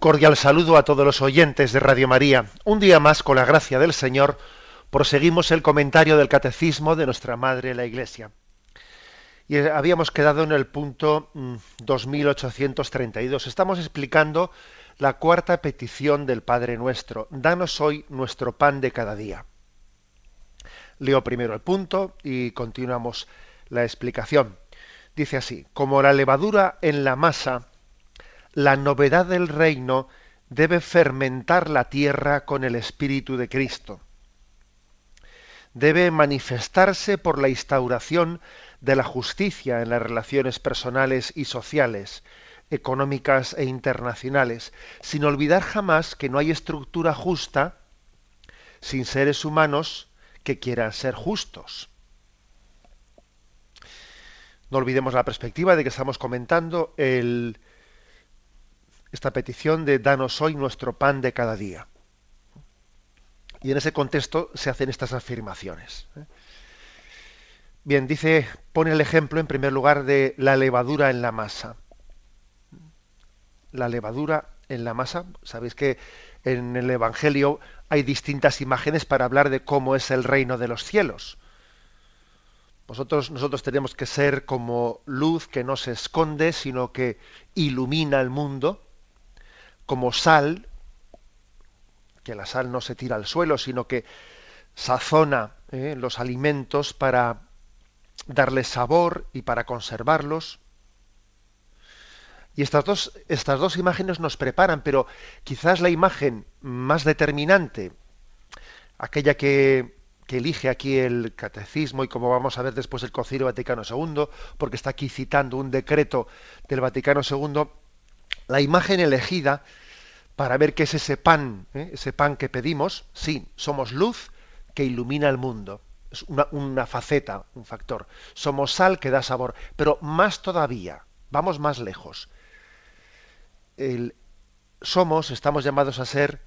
Cordial saludo a todos los oyentes de Radio María. Un día más, con la gracia del Señor, proseguimos el comentario del Catecismo de nuestra Madre la Iglesia. Y eh, habíamos quedado en el punto 2832. Mm, Estamos explicando la cuarta petición del Padre Nuestro. Danos hoy nuestro pan de cada día. Leo primero el punto y continuamos la explicación. Dice así, como la levadura en la masa la novedad del reino debe fermentar la tierra con el Espíritu de Cristo. Debe manifestarse por la instauración de la justicia en las relaciones personales y sociales, económicas e internacionales, sin olvidar jamás que no hay estructura justa sin seres humanos que quieran ser justos. No olvidemos la perspectiva de que estamos comentando el, esta petición de danos hoy nuestro pan de cada día. Y en ese contexto se hacen estas afirmaciones. ¿eh? Bien, dice, pone el ejemplo en primer lugar de la levadura en la masa. La levadura en la masa, sabéis que en el Evangelio hay distintas imágenes para hablar de cómo es el reino de los cielos. Nosotros, nosotros tenemos que ser como luz que no se esconde, sino que ilumina el mundo como sal, que la sal no se tira al suelo, sino que sazona eh, los alimentos para darles sabor y para conservarlos. Y estas dos, estas dos imágenes nos preparan, pero quizás la imagen más determinante, aquella que, que elige aquí el catecismo y como vamos a ver después el Concilio Vaticano II, porque está aquí citando un decreto del Vaticano II, la imagen elegida para ver qué es ese pan, ¿eh? ese pan que pedimos. Sí, somos luz que ilumina el mundo. Es una, faceta, un factor. Somos sal que da sabor. Pero más todavía, vamos más lejos. somos, estamos llamados a ser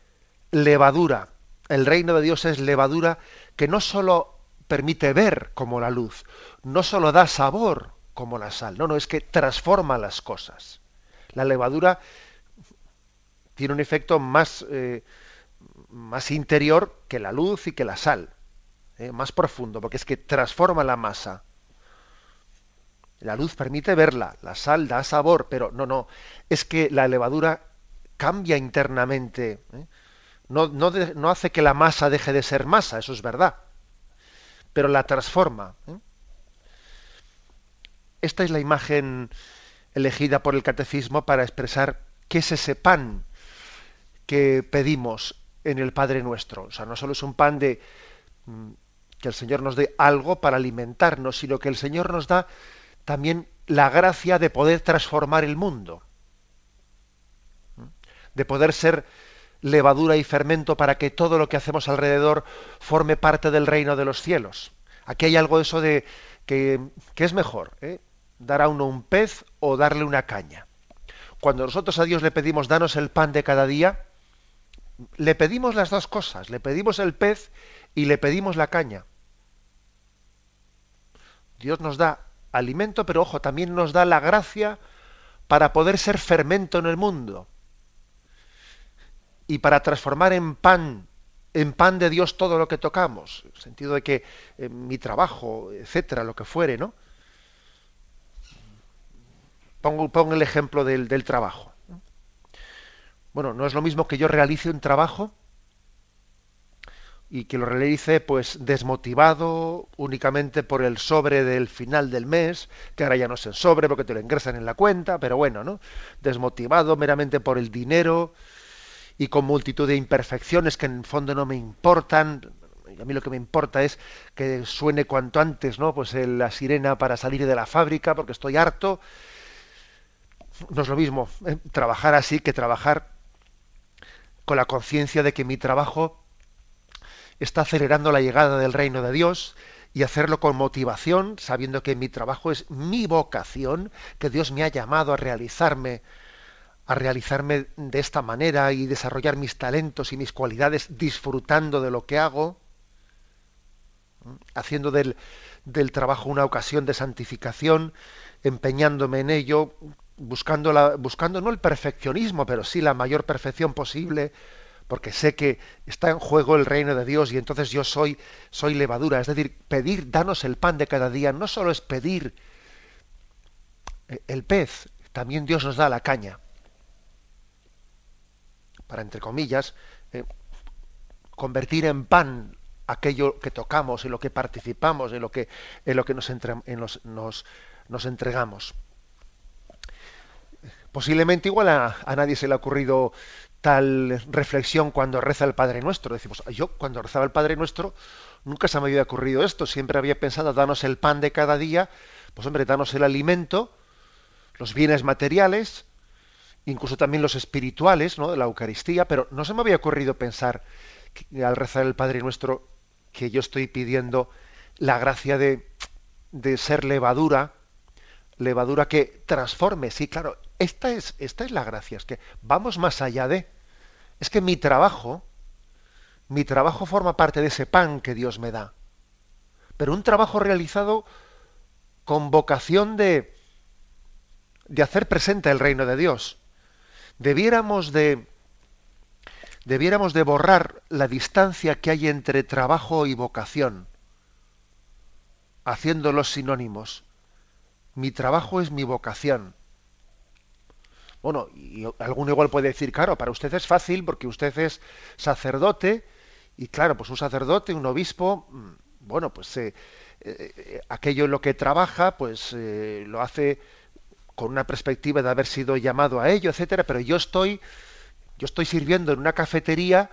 levadura. El reino de Dios es levadura que no sólo permite ver como la luz, no sólo da sabor como la sal, no, no, es que transforma las cosas. La levadura tiene un efecto más, eh, más interior que la luz y que la sal, eh, más profundo, porque es que transforma la masa. La luz permite verla, la sal da sabor, pero no, no, es que la levadura cambia internamente. ¿eh? No, no, no, hace que la masa deje de ser masa, eso es verdad, pero la transforma. Esta es la imagen elegida por el catecismo para expresar qué es ese pan que pedimos en el Padre nuestro. O sea, no solo es un pan de mm, que el Señor nos dé algo para alimentarnos, sino que el Señor nos da también la gracia de poder transformar el mundo, de poder ser levadura y fermento para que todo lo que hacemos alrededor forme parte del reino de los cielos. Aquí hay algo de eso de que, es mejor, ¿eh? dar a uno un pez o darle una caña. Cuando nosotros a Dios le pedimos danos el pan de cada día, le pedimos las dos cosas, le pedimos el pez y le pedimos la caña. Dios nos da alimento, pero ojo, también nos da la gracia para poder ser fermento en el mundo y para transformar en pan, en pan de Dios todo lo que tocamos, en el sentido de que mi trabajo, etcétera, lo que fuere, ¿no? Pongo, el ejemplo del trabajo. Bueno, no es lo mismo que yo realice un trabajo y que lo realice pues desmotivado únicamente por el sobre del final del mes, que ahora ya no es el sobre porque te lo ingresan en la cuenta, pero bueno, ¿no? Desmotivado meramente por el dinero y con multitud de imperfecciones que en el fondo no me importan. A mí lo que me importa es que suene cuanto antes, ¿no? Pues la sirena para salir de la fábrica porque estoy harto. No es lo mismo ¿eh? trabajar así que trabajar con la conciencia de que mi trabajo está acelerando la llegada del reino de Dios y hacerlo con motivación, sabiendo que mi trabajo es mi vocación, que Dios me ha llamado a realizarme, a realizarme de esta manera y desarrollar mis talentos y mis cualidades disfrutando de lo que hago, haciendo del, del trabajo una ocasión de santificación, empeñándome en ello, buscando, la, buscando no el perfeccionismo, pero sí la mayor perfección posible, porque sé que está en juego el reino de Dios y entonces yo soy, soy levadura. Es decir, pedir, danos el pan de cada día, no solo es pedir el pez, también Dios nos da la caña. Para, entre comillas, eh, convertir en pan aquello que tocamos, en lo que participamos, en lo que, en lo que nos entregamos. Posiblemente igual a, nadie se le ha ocurrido tal reflexión cuando reza el Padre Nuestro. Decimos, yo cuando rezaba el Padre Nuestro nunca se me había ocurrido esto, siempre había pensado, danos el pan de cada día, pues hombre, danos el alimento, los bienes materiales, incluso también los espirituales, ¿no? de la Eucaristía, pero no se me había ocurrido pensar al rezar el Padre Nuestro que yo estoy pidiendo la gracia de, de ser levadura, levadura que transforme, sí, claro, esta es, es la gracia, es que vamos más allá de, es que mi trabajo, mi trabajo forma parte de ese pan que Dios me da, pero un trabajo realizado con vocación de, de hacer presente el reino de Dios. Debiéramos de, debiéramos de borrar la distancia que hay entre trabajo y vocación, haciéndolos sinónimos. Mi trabajo es mi vocación. Bueno, y alguno igual puede decir, claro, para usted es fácil porque usted es sacerdote y claro, pues un sacerdote, un obispo, mm, bueno, pues eh, eh, aquello en lo que trabaja, pues eh, lo hace con una perspectiva de haber sido llamado a ello, etcétera, pero yo estoy yo estoy sirviendo en una cafetería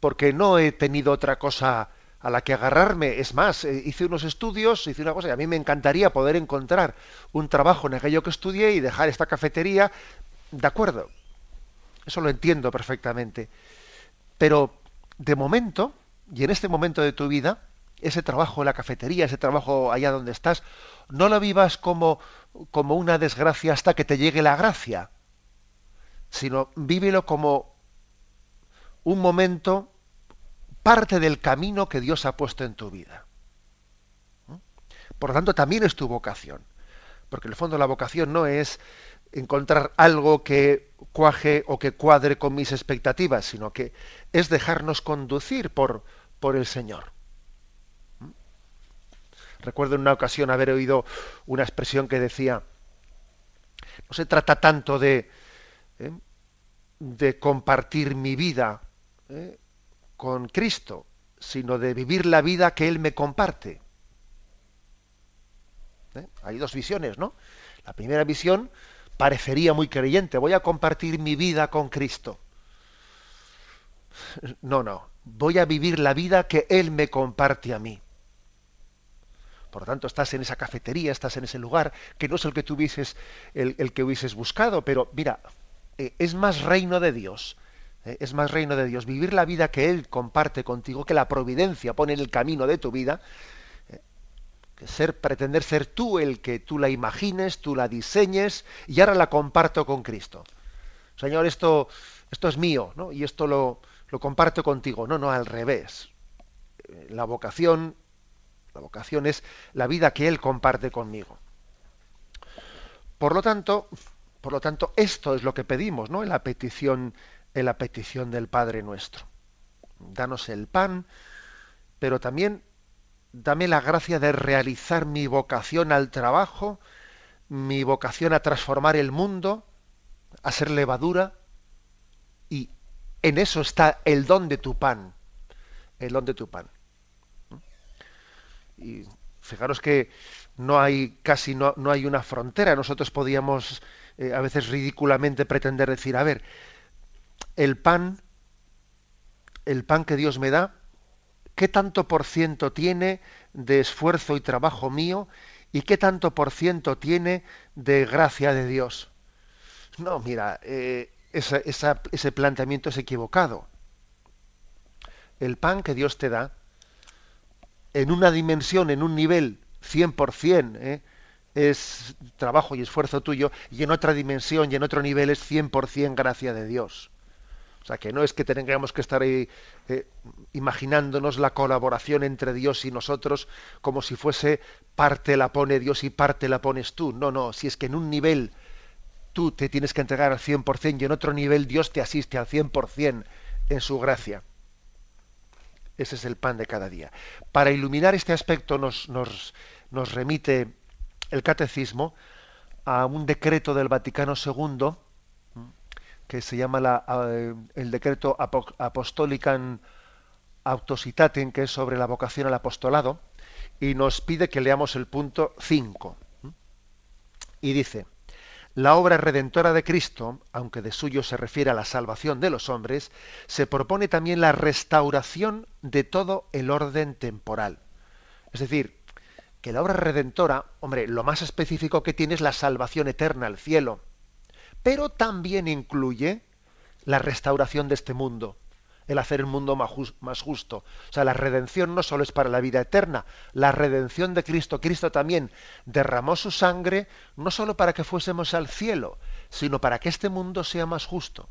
porque no he tenido otra cosa a la que agarrarme. Es más, hice unos estudios, hice una cosa y a mí me encantaría poder encontrar un trabajo en aquello que estudié y dejar esta cafetería de acuerdo, eso lo entiendo perfectamente. Pero de momento, y en este momento de tu vida, ese trabajo en la cafetería, ese trabajo allá donde estás, no lo vivas como, como una desgracia hasta que te llegue la gracia, sino vívelo como un momento, parte del camino que Dios ha puesto en tu vida. Por lo tanto, también es tu vocación. Porque en el fondo la vocación no es encontrar algo que cuaje o que cuadre con mis expectativas, sino que es dejarnos conducir por, por el Señor. ¿Mm? Recuerdo en una ocasión haber oído una expresión que decía, no se trata tanto de, ¿eh? de compartir mi vida ¿eh? con Cristo, sino de vivir la vida que Él me comparte. ¿Eh? Hay dos visiones, ¿no? La primera visión parecería muy creyente, voy a compartir mi vida con Cristo. No, no, voy a vivir la vida que Él me comparte a mí. Por lo tanto, estás en esa cafetería, estás en ese lugar, que no es el que tú hubieses, el, que hubieses buscado, pero mira, eh, es más reino de Dios. Eh, es más reino de Dios. Vivir la vida que Él comparte contigo, que la providencia pone en el camino de tu vida, ser, pretender ser tú el que tú la imagines, tú la diseñes y ahora la comparto con Cristo. Señor, esto, esto es mío, ¿no? Y esto lo, lo comparto contigo. No, no, al revés. La vocación, la vocación es la vida que Él comparte conmigo. Por lo tanto, por lo tanto, esto es lo que pedimos, ¿no? En la petición, en la petición del Padre nuestro. Danos el pan, pero también dame la gracia de realizar mi vocación al trabajo, mi vocación a transformar el mundo, a ser levadura, y en eso está el don de tu pan, el don de tu pan. Y fijaros que no hay casi no, no hay una frontera. Nosotros podíamos eh, a veces ridículamente pretender decir, a ver, el pan, el pan que Dios me da, qué tanto por ciento tiene de esfuerzo y trabajo mío y qué tanto por ciento tiene de gracia de Dios. No, mira, eh, ese planteamiento es equivocado. El pan que Dios te da, en una dimensión, en un nivel 100%, ¿eh? es trabajo y esfuerzo tuyo, y en otra dimensión y en otro nivel es 100% gracia de Dios. O sea, que no es que tengamos que estar ahí eh, imaginándonos la colaboración entre Dios y nosotros como si fuese parte la pone Dios y parte la pones tú. No, no, si es que en un nivel tú te tienes que entregar al 100% y en otro nivel Dios te asiste al 100% en su gracia. Ese es el pan de cada día. Para iluminar este aspecto nos, nos, nos remite el catecismo a un decreto del Vaticano II que se llama la, el decreto Apostolicam Autositatem, que es sobre la vocación al apostolado, y nos pide que leamos el punto 5. Y dice, la obra redentora de Cristo, aunque de suyo se refiere a la salvación de los hombres, se propone también la restauración de todo el orden temporal. Es decir, que la obra redentora, hombre, lo más específico que tiene es la salvación eterna, el cielo pero también incluye la restauración de este mundo, el hacer el mundo más justo. O sea, la redención no solo es para la vida eterna, la redención de Cristo. Cristo también derramó su sangre no solo para que fuésemos al cielo, sino para que este mundo sea más justo.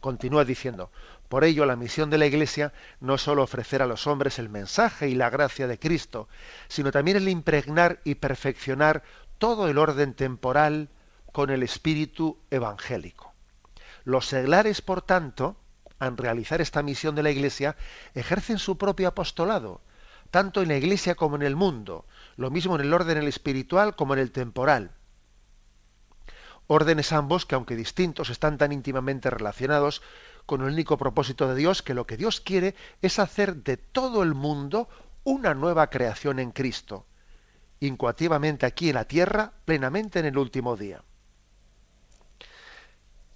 Continúa diciendo, por ello la misión de la Iglesia no es solo ofrecer a los hombres el mensaje y la gracia de Cristo, sino también el impregnar y perfeccionar todo el orden temporal, con el espíritu evangélico. Los seglares, por tanto, al realizar esta misión de la Iglesia, ejercen su propio apostolado, tanto en la Iglesia como en el mundo, lo mismo en el orden espiritual como en el temporal. Órdenes ambos que, aunque distintos, están tan íntimamente relacionados con el único propósito de Dios que lo que Dios quiere es hacer de todo el mundo una nueva creación en Cristo, incoativamente aquí en la tierra, plenamente en el último día.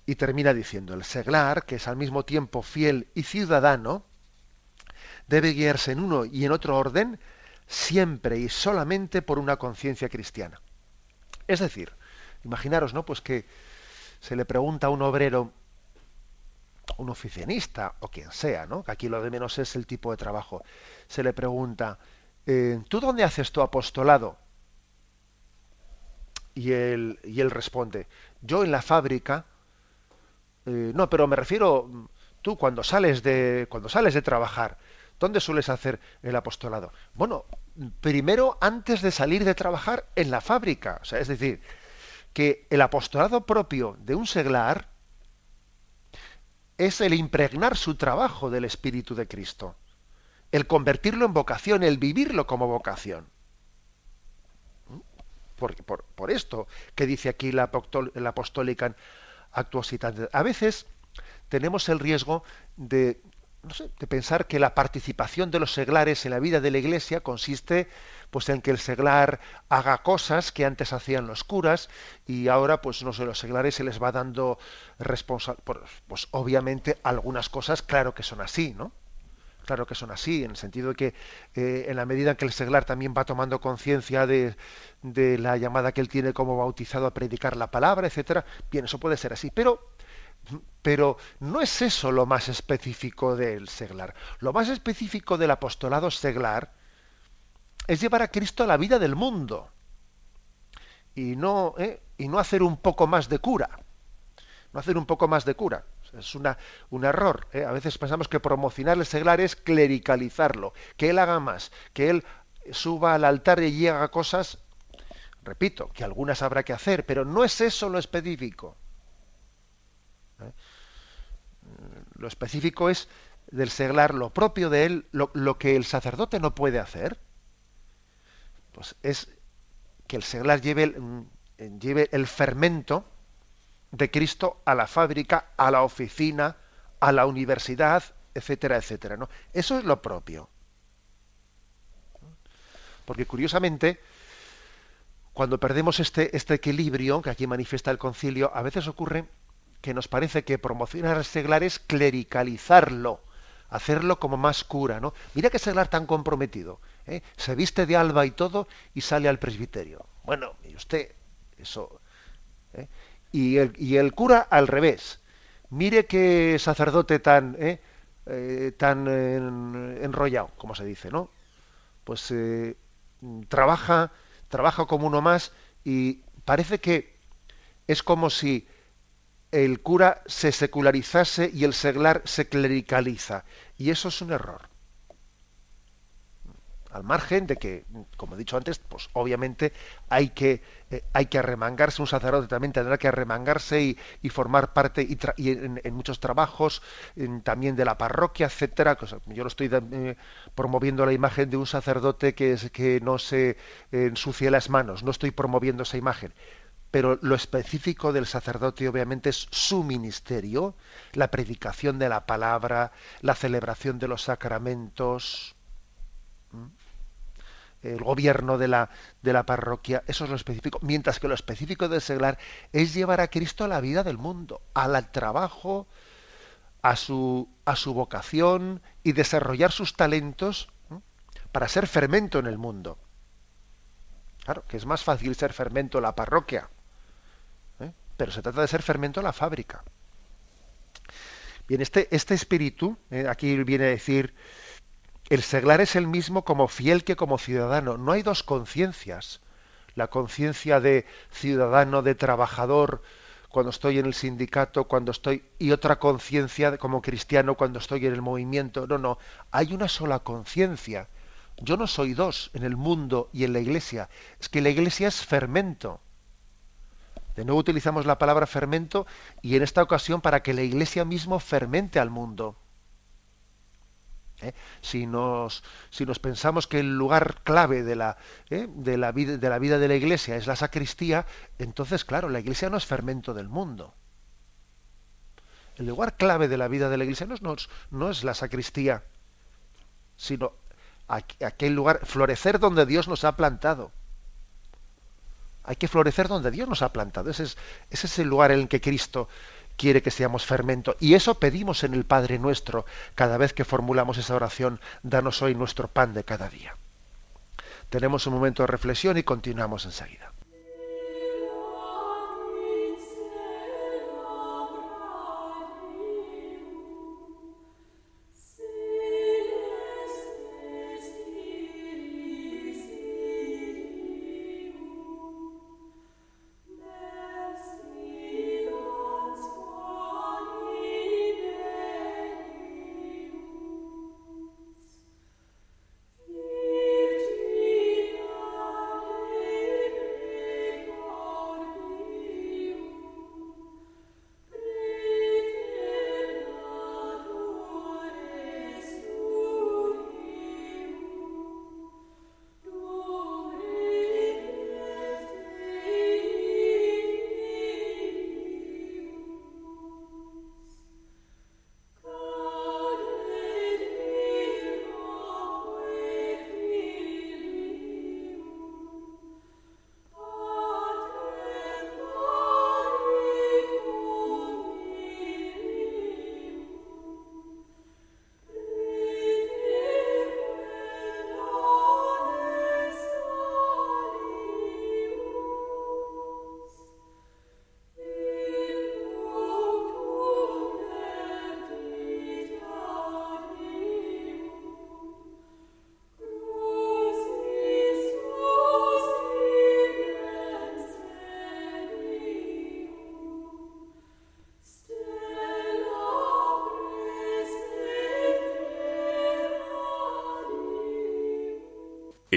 Y termina diciendo, el seglar, que es al mismo tiempo fiel y ciudadano, debe guiarse en uno y en otro orden siempre y solamente por una conciencia cristiana. Es decir, imaginaros, ¿no? Pues que se le pregunta a un obrero, un oficinista o quien sea, ¿no? Que aquí lo de menos es el tipo de trabajo. Se le pregunta, eh, ¿tú dónde haces tu apostolado? Y él, y él responde, yo en la fábrica eh, no, pero me refiero, tú cuando sales de, cuando sales de trabajar, ¿dónde sueles hacer el apostolado? Bueno, primero antes de salir de trabajar en la fábrica. O sea, es decir, que el apostolado propio de un seglar es el impregnar su trabajo del Espíritu de Cristo, el convertirlo en vocación, el vivirlo como vocación. Por, por, esto que dice aquí la, apostólica a veces tenemos el riesgo de, de pensar que la participación de los seglares en la vida de la Iglesia consiste pues en que el seglar haga cosas que antes hacían los curas y ahora pues no sé los seglares se les va dando responsabilidad pues obviamente algunas cosas claro que son así no claro que son así, en el sentido de que eh, en la medida en que el seglar también va tomando conciencia de, la llamada que él tiene como bautizado a predicar la palabra, etcétera, bien, eso puede ser así, pero pero no es eso lo más específico del seglar. Lo más específico del apostolado seglar es llevar a Cristo a la vida del mundo y no, ¿eh? y no hacer un poco más de cura. No hacer un poco más de cura. Es una, un error. ¿eh? A veces pensamos que promocionar el seglar es clericalizarlo, que él haga más, que él suba al altar y haga cosas, repito, que algunas habrá que hacer, pero no es eso lo específico. ¿eh? Lo específico es del seglar lo propio de él, lo, lo, que el sacerdote no puede hacer, pues es que el seglar lleve el, lleve el fermento de Cristo a la fábrica, a la oficina, a la universidad, etcétera, etcétera. ¿no? Eso es lo propio. Porque curiosamente, cuando perdemos este, este equilibrio que aquí manifiesta el concilio, a veces ocurre que nos parece que promocionar el seglar es clericalizarlo, hacerlo como más cura, ¿no? Mira qué seglar tan comprometido, ¿eh? se viste de alba y todo y sale al presbiterio. Bueno, y usted, eso, ¿eh? Y el, y el cura al revés. Mire qué sacerdote tan, ¿eh? Eh, tan enrollado, como se dice, ¿no? Pues eh, trabaja, trabaja como uno más y parece que es como si el cura se secularizase y el seglar se clericaliza. Y eso es un error al margen de que, como he dicho antes, pues obviamente hay que, eh, hay que arremangarse, un sacerdote también tendrá que arremangarse y, formar parte y, en, muchos trabajos también de la parroquia, etcétera. Yo no estoy eh, promoviendo la imagen de un sacerdote que, es, que no se ensucie las manos, no estoy promoviendo esa imagen. Pero lo específico del sacerdote obviamente es su ministerio, la predicación de la palabra, la celebración de los sacramentos el gobierno de la, de la parroquia, eso es lo específico, mientras que lo específico del seglar es llevar a Cristo a la vida del mundo, al trabajo, a su, a su vocación y desarrollar sus talentos para ser fermento en el mundo. Claro, que es más fácil ser fermento en la parroquia, ¿eh? pero se trata de ser fermento en la fábrica. Bien, este, este espíritu, ¿eh? aquí viene a decir, el seglar es el mismo como fiel que como ciudadano. No hay dos conciencias. La conciencia de ciudadano, de trabajador, cuando estoy en el sindicato, cuando estoy y otra conciencia como cristiano cuando estoy en el movimiento. No, no, hay una sola conciencia. Yo no soy dos en el mundo y en la iglesia. Es que la iglesia es fermento. De nuevo utilizamos la palabra fermento y en esta ocasión para que la iglesia mismo fermente al mundo. ¿Eh? Si, nos, si nos pensamos que el lugar clave de la, ¿eh? de, la vida, de la vida de la iglesia es la sacristía, entonces, claro, la iglesia no es fermento del mundo. El lugar clave de la vida de la iglesia no es, no, es la sacristía, sino aquel lugar, florecer donde Dios nos ha plantado. Hay que florecer donde Dios nos ha plantado. Ese es, ese es el lugar en el que Cristo quiere que seamos fermento. Y eso pedimos en el Padre nuestro cada vez que formulamos esa oración, danos hoy nuestro pan de cada día. Tenemos un momento de reflexión y continuamos enseguida.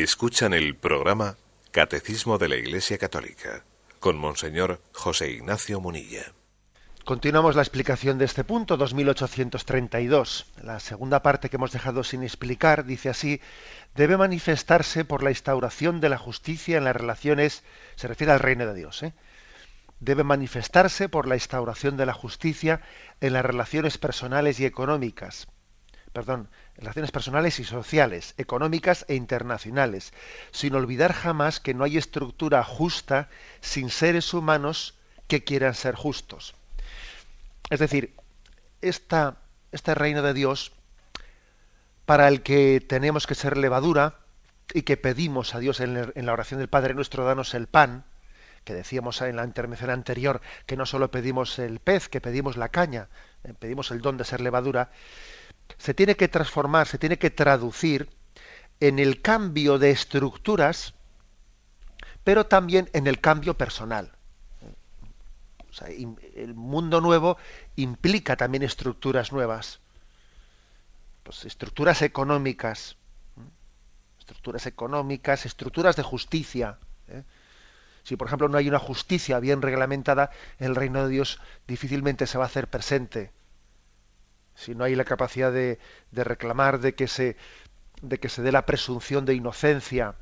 Escuchan el programa Catecismo de la Iglesia Católica con Monseñor José Ignacio Munilla. Continuamos la explicación de este punto, 2832. La segunda parte que hemos dejado sin explicar dice así, debe manifestarse por la instauración de la justicia en las relaciones, se refiere al reino de Dios, ¿eh? debe manifestarse por la instauración de la justicia en las relaciones personales y económicas, perdón, relaciones personales y sociales, económicas e internacionales, sin olvidar jamás que no hay estructura justa sin seres humanos que quieran ser justos. Es decir, esta, este reino de Dios, para el que tenemos que ser levadura y que pedimos a Dios en, la oración del Padre nuestro, danos el pan, que decíamos en la intervención anterior que no solo pedimos el pez, que pedimos la caña, eh, pedimos el don de ser levadura, se tiene que transformar, se tiene que traducir en el cambio de estructuras, pero también en el cambio personal. El mundo nuevo implica también estructuras nuevas, pues estructuras económicas, estructuras económicas, estructuras de justicia. ¿eh? Si, por ejemplo, no hay una justicia bien reglamentada, el reino de Dios difícilmente se va a hacer presente. Si no hay la capacidad de, reclamar de que, se, de que se dé la presunción de inocencia,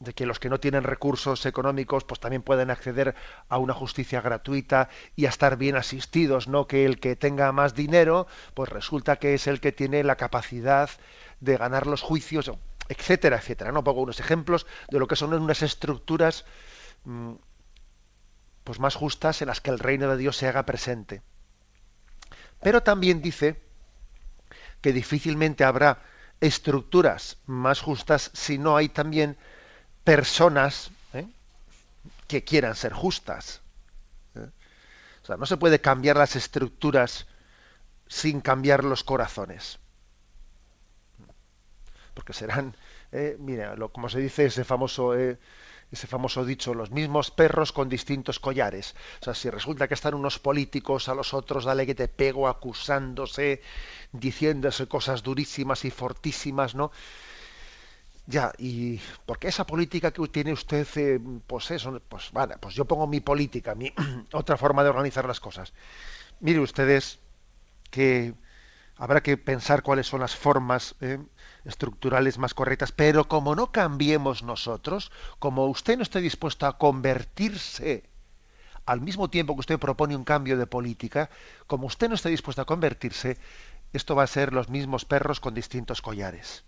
de que los que no tienen recursos económicos pues también pueden acceder a una justicia gratuita y a estar bien asistidos, no que el que tenga más dinero pues resulta que es el que tiene la capacidad de ganar los juicios etcétera, etcétera. ¿no? Pongo unos ejemplos de lo que son unas estructuras mm, pues más justas en las que el reino de Dios se haga presente. Pero también dice que difícilmente habrá estructuras más justas si no hay también personas ¿eh? que quieran ser justas. ¿eh? O sea, no se puede cambiar las estructuras sin cambiar los corazones porque serán, eh, mira, lo, como se dice ese famoso, ese famoso dicho, los mismos perros con distintos collares. O sea, si resulta que están unos políticos a los otros, dale que te pego, acusándose, diciéndose cosas durísimas y fortísimas, ¿no? Ya, y porque esa política que tiene usted, eh, pues eso, pues vale, pues yo pongo mi política, mi otra forma de organizar las cosas. Mire ustedes que habrá que pensar cuáles son las formas eh, estructurales más correctas, pero como no cambiemos nosotros, como usted no esté dispuesto a convertirse al mismo tiempo que usted propone un cambio de política, como usted no esté dispuesto a convertirse, esto va a ser los mismos perros con distintos collares.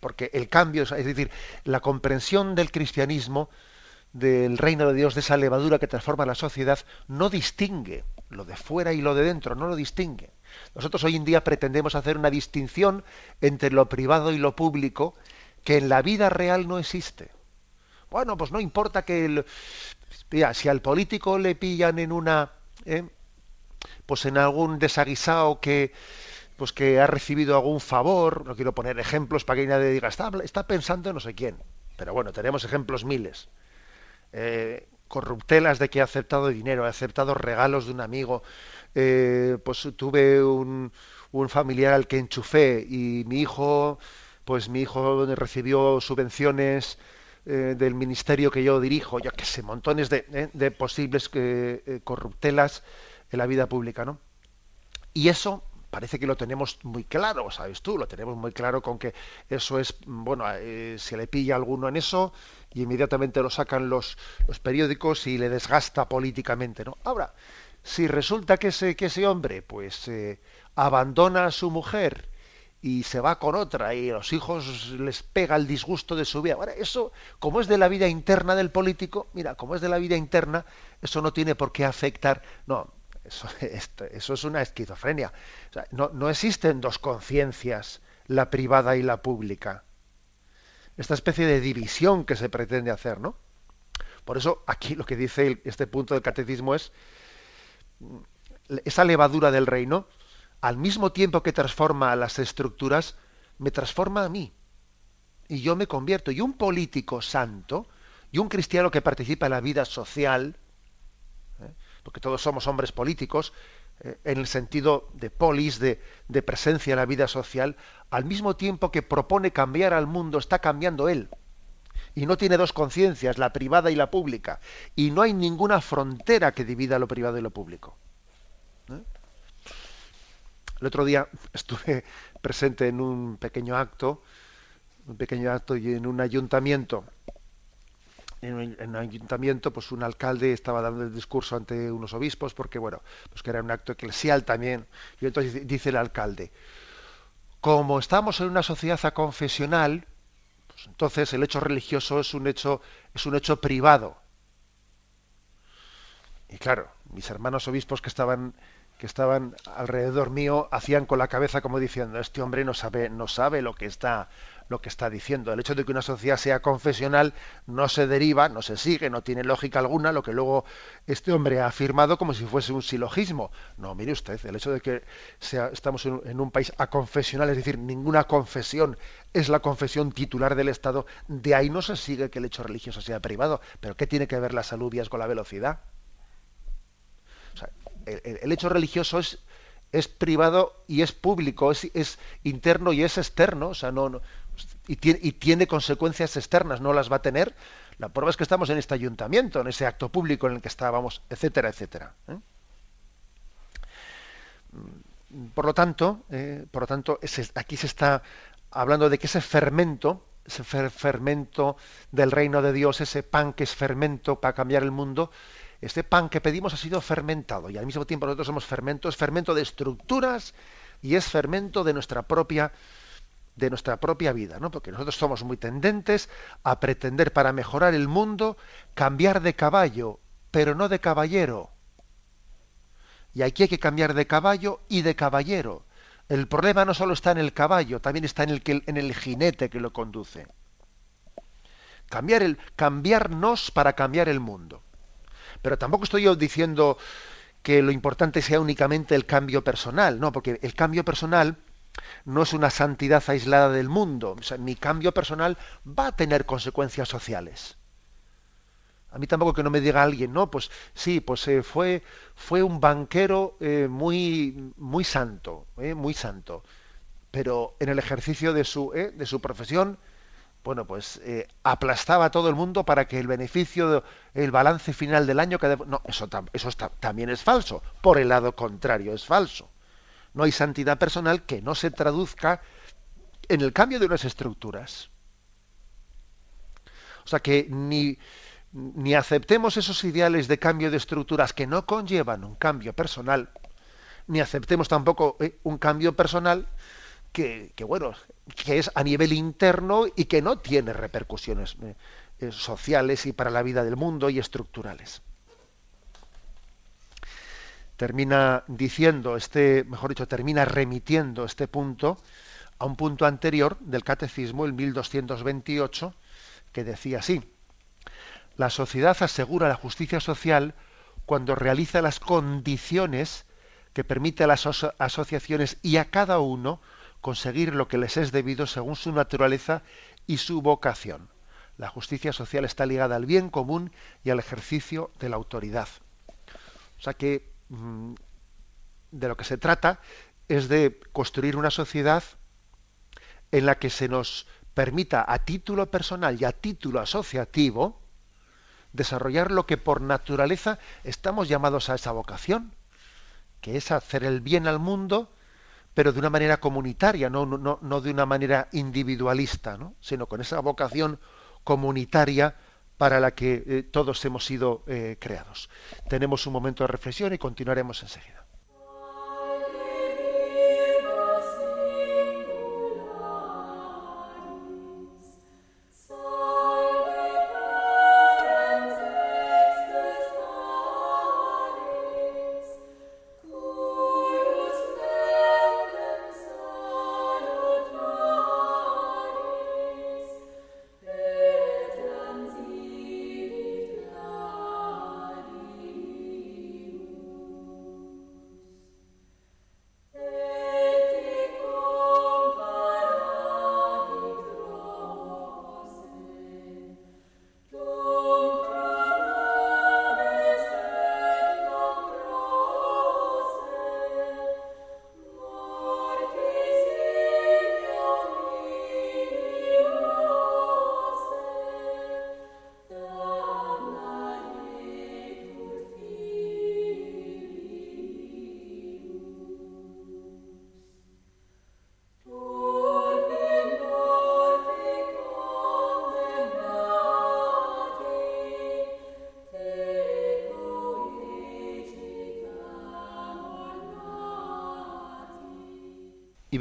Porque el cambio, es decir, la comprensión del cristianismo, del reino de Dios, de esa levadura que transforma la sociedad, no distingue lo de fuera y lo de dentro, no lo distingue. Nosotros hoy en día pretendemos hacer una distinción entre lo privado y lo público que en la vida real no existe. Bueno, pues no importa que el, si al político le pillan en una ¿eh? pues en algún desaguisado que pues que ha recibido algún favor, no quiero poner ejemplos para que nadie diga está, está pensando en no sé quién, pero bueno, tenemos ejemplos miles. Eh, corruptelas de que ha aceptado dinero, ha aceptado regalos de un amigo. Eh, pues tuve un, un, familiar al que enchufé y mi hijo, pues mi hijo recibió subvenciones eh, del ministerio que yo dirijo, ya que sé, montones de, eh, de posibles corruptelas en la vida pública, ¿no? Y eso parece que lo tenemos muy claro, sabes tú, lo tenemos muy claro con que eso es, bueno, se le pilla alguno en eso, y inmediatamente lo sacan los, los periódicos y le desgasta políticamente, ¿no? Ahora, si resulta que ese, que ese hombre, pues, eh, abandona a su mujer y se va con otra y los hijos les pega el disgusto de su vida. Ahora, eso, como es de la vida interna del político, mira, como es de la vida interna, eso no tiene por qué afectar. No, eso, eso es una esquizofrenia. no, no existen dos conciencias, la privada y la pública esta especie de división que se pretende hacer, ¿no? Por eso aquí lo que dice este punto del catecismo es esa levadura del reino, al mismo tiempo que transforma las estructuras, me transforma a mí. Y yo me convierto. Y un político santo, y un cristiano que participa en la vida social, ¿eh? porque todos somos hombres políticos, eh, en el sentido de polis, de, presencia en la vida social, al mismo tiempo que propone cambiar al mundo, está cambiando él. Y no tiene dos conciencias, la privada y la pública. Y no hay ninguna frontera que divida lo privado y lo público. ¿Eh? El otro día estuve presente en un pequeño acto, un pequeño acto y en un ayuntamiento en un, ayuntamiento, pues un alcalde estaba dando el discurso ante unos obispos, porque bueno, pues que era un acto eclesial también. Y entonces dice el alcalde, como estamos en una sociedad confesional, pues entonces el hecho religioso es un hecho, es un hecho privado. Y claro, mis hermanos obispos que estaban que estaban alrededor mío hacían con la cabeza como diciendo este hombre no sabe no sabe lo que está lo que está diciendo. El hecho de que una sociedad sea confesional no se deriva, no se sigue, no tiene lógica alguna lo que luego este hombre ha afirmado como si fuese un silogismo. No, mire usted, el hecho de que sea, estamos en, un país aconfesional, es decir, ninguna confesión es la confesión titular del Estado, de ahí no se sigue que el hecho religioso sea privado. Pero ¿qué tiene que ver las alubias con la velocidad? El, hecho religioso es privado y es público, es, es, interno y es externo, o sea, no, y tiene, consecuencias externas, no las va a tener. La prueba es que estamos en este ayuntamiento, en ese acto público en el que estábamos, etcétera, etcétera. ¿eh? Por lo tanto, eh, por lo tanto, aquí se está hablando de que ese fermento, ese fermento del reino de Dios, ese pan que es fermento para cambiar el mundo, este pan que pedimos ha sido fermentado y al mismo tiempo nosotros somos fermento, es fermento de estructuras y es fermento de nuestra propia de nuestra propia vida, ¿no? Porque nosotros somos muy tendentes a pretender para mejorar el mundo cambiar de caballo, pero no de caballero. Y aquí hay que cambiar de caballo y de caballero. El problema no solo está en el caballo, también está en el, que, en el jinete que lo conduce. Cambiar el, cambiarnos para cambiar el mundo. Pero tampoco estoy yo diciendo que lo importante sea únicamente el cambio personal, no, porque el cambio personal no es una santidad aislada del mundo. mi cambio personal va a tener consecuencias sociales. A mí tampoco que no me diga alguien, no, pues sí, pues eh, fue, fue un banquero eh, muy, muy santo, eh, muy santo. Pero en el ejercicio de su, de su profesión, bueno, pues aplastaba a todo el mundo para que el beneficio, el balance final del año, no, eso, eso también es falso. Por el lado contrario, es falso. No hay santidad personal que no se traduzca en el cambio de unas estructuras. O sea que ni, ni aceptemos esos ideales de cambio de estructuras que no conllevan un cambio personal, ni aceptemos tampoco eh, un cambio personal que, bueno, que es a nivel interno y que no tiene repercusiones eh, eh, sociales y para la vida del mundo y estructurales. Termina diciendo este, mejor dicho, termina remitiendo este punto a un punto anterior del catecismo, el 1228, que decía así: La sociedad asegura la justicia social cuando realiza las condiciones que permite a las asociaciones y a cada uno conseguir lo que les es debido según su naturaleza y su vocación. La justicia social está ligada al bien común y al ejercicio de la autoridad. O sea que Mm, de lo que se trata es de construir una sociedad en la que se nos permita a título personal y a título asociativo desarrollar lo que por naturaleza estamos llamados a esa vocación, que es hacer el bien al mundo, pero de una manera comunitaria, no, no, de una manera individualista, ¿no? sino con esa vocación comunitaria para la que eh, todos hemos sido eh, creados. Tenemos un momento de reflexión y continuaremos enseguida.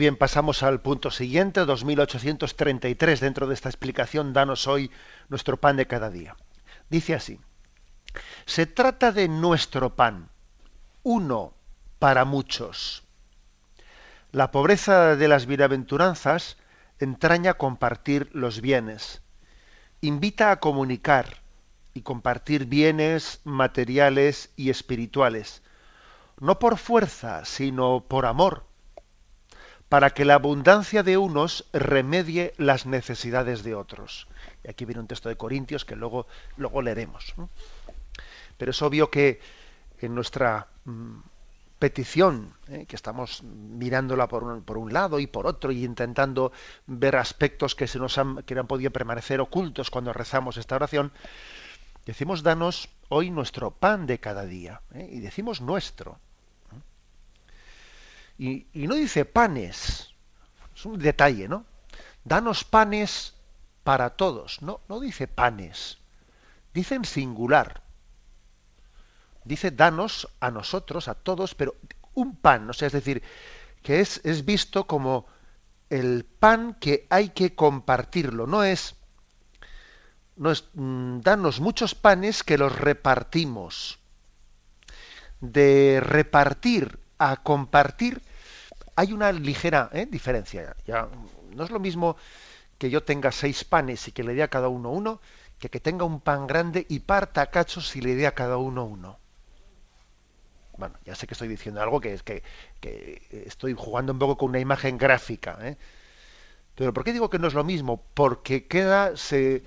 Bien, pasamos al punto siguiente, 2833, dentro de esta explicación, danos hoy nuestro pan de cada día. Dice así, se trata de nuestro pan, uno para muchos. La pobreza de las bienaventuranzas entraña compartir los bienes, invita a comunicar y compartir bienes materiales y espirituales, no por fuerza, sino por amor, para que la abundancia de unos remedie las necesidades de otros. Y aquí viene un texto de Corintios que luego, luego leeremos. Pero es obvio que en nuestra mm, petición, ¿eh? que estamos mirándola por un, lado y por otro y intentando ver aspectos que se nos han, que han podido permanecer ocultos cuando rezamos esta oración, decimos danos hoy nuestro pan de cada día ¿eh? y decimos nuestro. Y, no dice panes, es un detalle, ¿no? Danos panes para todos, no, no dice panes, dice en singular. Dice danos a nosotros, a todos, pero un pan, o sea, es decir, que es, es visto como el pan que hay que compartirlo, no es, no es mm, danos muchos panes que los repartimos. De repartir a compartir hay una ligera ¿eh? diferencia. Ya, no es lo mismo que yo tenga seis panes y que le dé a cada uno uno, que que tenga un pan grande y parta cachos y le dé a cada uno uno. Bueno, ya sé que estoy diciendo algo que es que, estoy jugando un poco con una imagen gráfica. ¿eh? Pero ¿por qué digo que no es lo mismo? Porque queda, se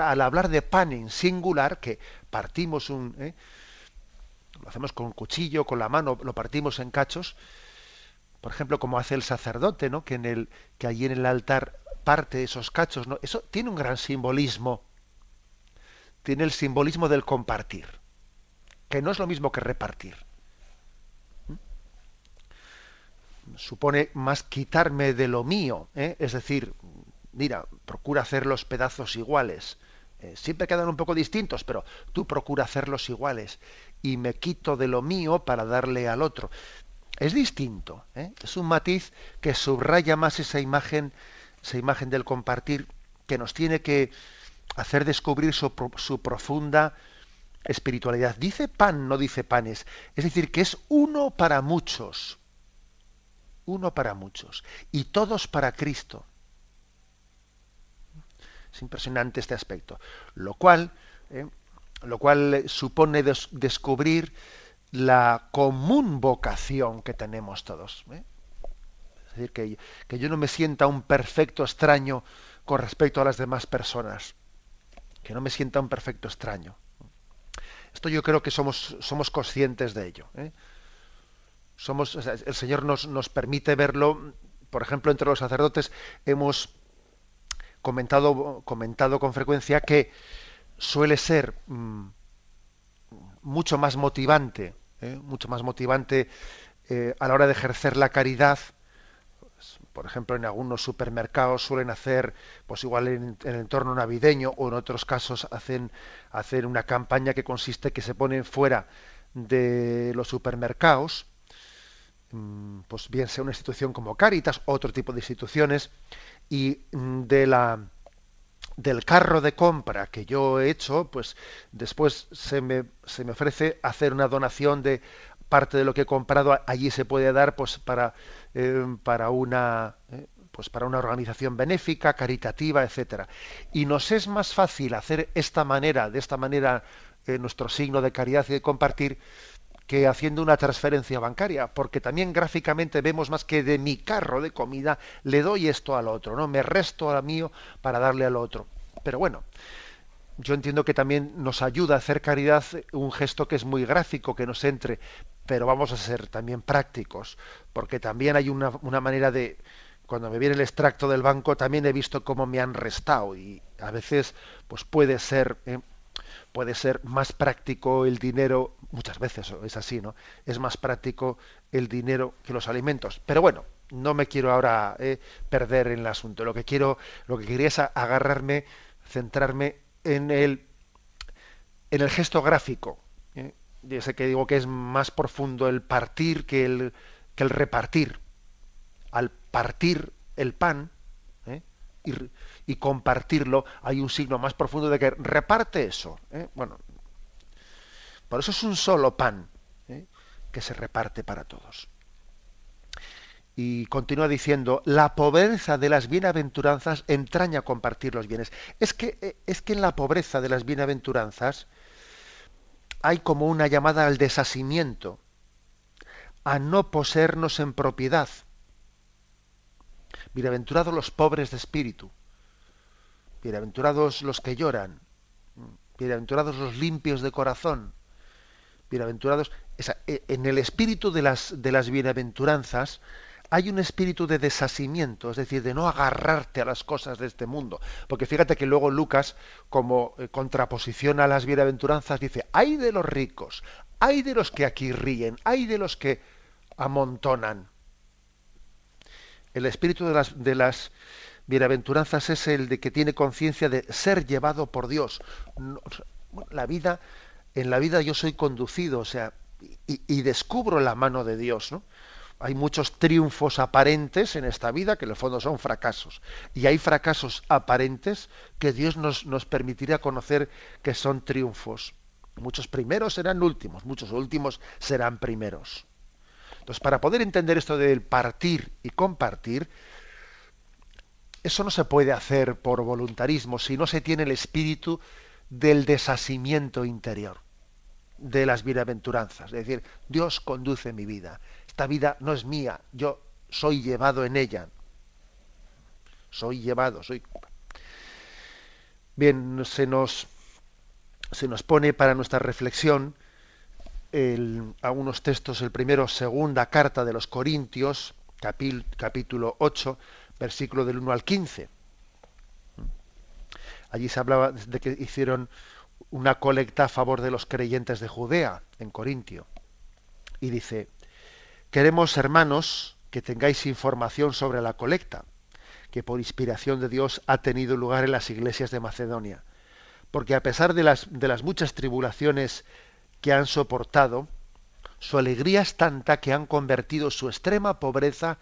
al hablar de pan en singular, que partimos un, ¿eh? Lo hacemos con cuchillo, con la mano, lo partimos en cachos, por ejemplo, como hace el sacerdote, ¿no? que, en el, que allí en el altar parte esos cachos, ¿no? eso tiene un gran simbolismo. Tiene el simbolismo del compartir, que no es lo mismo que repartir. ¿Mm? Supone más quitarme de lo mío, ¿eh? es decir, mira, procura hacer los pedazos iguales. Eh, siempre quedan un poco distintos, pero tú procura hacerlos iguales y me quito de lo mío para darle al otro es distinto. ¿eh? Es un matiz que subraya más esa imagen, esa imagen del compartir, que nos tiene que hacer descubrir su, su, profunda espiritualidad. Dice pan, no dice panes. Es decir, que es uno para muchos. Uno para muchos. Y todos para Cristo. Es impresionante este aspecto. Lo cual, ¿eh? Lo cual supone descubrir la común vocación que tenemos todos. ¿eh? Es decir, que, que, yo no me sienta un perfecto extraño con respecto a las demás personas. Que no me sienta un perfecto extraño. Esto yo creo que somos, somos conscientes de ello. ¿eh? Somos, el Señor nos, nos, permite verlo. Por ejemplo, entre los sacerdotes hemos comentado, comentado con frecuencia que suele ser mm, mucho más motivante, ¿eh? mucho más motivante eh, a la hora de ejercer la caridad. Pues, por ejemplo, en algunos supermercados suelen hacer, pues igual en, el entorno navideño o en otros casos hacen, una campaña que consiste que se ponen fuera de los supermercados, mm, pues bien sea una institución como Caritas, otro tipo de instituciones, y mm, de la del carro de compra que yo he hecho, pues después se me, se me ofrece hacer una donación de parte de lo que he comprado, allí se puede dar pues para, eh, para una eh, pues para una organización benéfica, caritativa, etcétera. Y nos es más fácil hacer esta manera, de esta manera, eh, nuestro signo de caridad y de compartir, que haciendo una transferencia bancaria, porque también gráficamente vemos más que de mi carro de comida le doy esto al otro, ¿no? Me resto a mío para darle al otro. Pero bueno, yo entiendo que también nos ayuda a hacer caridad un gesto que es muy gráfico, que nos entre, pero vamos a ser también prácticos, porque también hay una, una manera de, cuando me viene el extracto del banco, también he visto cómo me han restado y a veces pues puede ser ¿eh? Puede ser más práctico el dinero, muchas veces es así, ¿no? Es más práctico el dinero que los alimentos. Pero bueno, no me quiero ahora eh, perder en el asunto. Lo que quiero, lo que quería es agarrarme, centrarme en el, en el gesto gráfico. ¿eh? Ese que digo que es más profundo el partir que el, que el repartir. Al partir el pan, ¿eh? y compartirlo, hay un signo más profundo de que reparte eso. ¿eh? Bueno, por eso es un solo pan, ¿eh? que se reparte para todos. Y continúa diciendo, la pobreza de las bienaventuranzas entraña compartir los bienes. Es que, eh, es que en la pobreza de las bienaventuranzas hay como una llamada al desasimiento, a no poseernos en propiedad. Bienaventurados los pobres de espíritu, bienaventurados los que lloran, bienaventurados los limpios de corazón, bienaventurados. E, en el espíritu de las, de las bienaventuranzas hay un espíritu de desasimiento, es decir, de no agarrarte a las cosas de este mundo. Porque fíjate que luego Lucas, como eh, contraposición a las bienaventuranzas, dice, hay de los ricos, hay de los que aquí ríen, hay de los que amontonan. El espíritu de las, de las bienaventuranzas es el de que tiene conciencia de ser llevado por Dios. la vida, en la vida yo soy conducido, o sea, y, descubro la mano de Dios, ¿no? hay muchos triunfos aparentes en esta vida que en el fondo son fracasos. Y hay fracasos aparentes que Dios nos, nos permitirá conocer que son triunfos. Muchos primeros serán últimos, muchos últimos serán primeros. Entonces, para poder entender esto del partir y compartir, eso no se puede hacer por voluntarismo si no se tiene el espíritu del desasimiento interior, de las bienaventuranzas. Es decir, Dios conduce mi vida esta vida no es mía, yo soy llevado en ella. Soy llevado, soy. Bien, se nos, se nos pone para nuestra reflexión a unos textos, el primero, segunda carta de los Corintios, capítulo 8, versículo del 1 al 15. Allí se hablaba de que hicieron una colecta a favor de los creyentes de Judea en Corintio. Y dice, Queremos, hermanos, que tengáis información sobre la colecta, que por inspiración de Dios ha tenido lugar en las iglesias de Macedonia. Porque a pesar de las, de las muchas tribulaciones que han soportado, su alegría es tanta que han convertido su extrema pobreza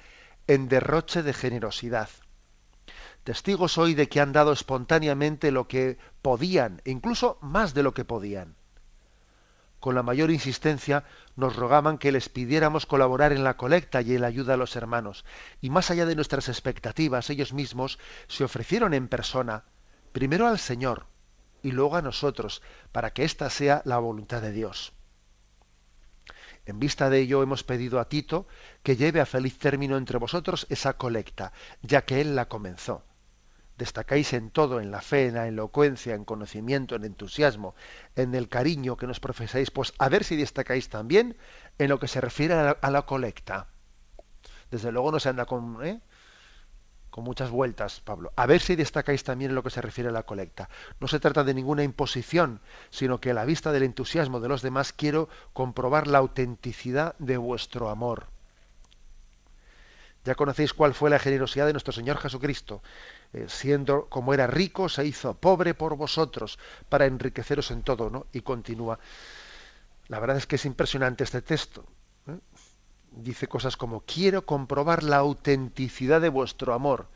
en derroche de generosidad. Testigos soy de que han dado espontáneamente lo que podían, incluso más de lo que podían con la mayor insistencia nos rogaban que les pidiéramos colaborar en la colecta y en la ayuda a los hermanos. Y más allá de nuestras expectativas, ellos mismos se ofrecieron en persona, primero al Señor y luego a nosotros, para que esta sea la voluntad de Dios. En vista de ello hemos pedido a Tito que lleve a feliz término entre vosotros esa colecta, ya que él la comenzó destacáis en todo, en la fe, en la elocuencia, en conocimiento, en entusiasmo, en el cariño que nos profesáis, pues a ver si destacáis también en lo que se refiere a la, colecta. Desde luego no se anda con, ¿eh? Con muchas vueltas, Pablo. A ver si destacáis también en lo que se refiere a la colecta. No se trata de ninguna imposición, sino que a la vista del entusiasmo de los demás quiero comprobar la autenticidad de vuestro amor. Ya conocéis cuál fue la generosidad de nuestro Señor Jesucristo. Eh, siendo como era rico, se hizo pobre por vosotros para enriqueceros en todo, ¿no? Y continúa. La verdad es que es impresionante este texto. ¿eh? Dice cosas como, quiero comprobar la autenticidad de vuestro amor.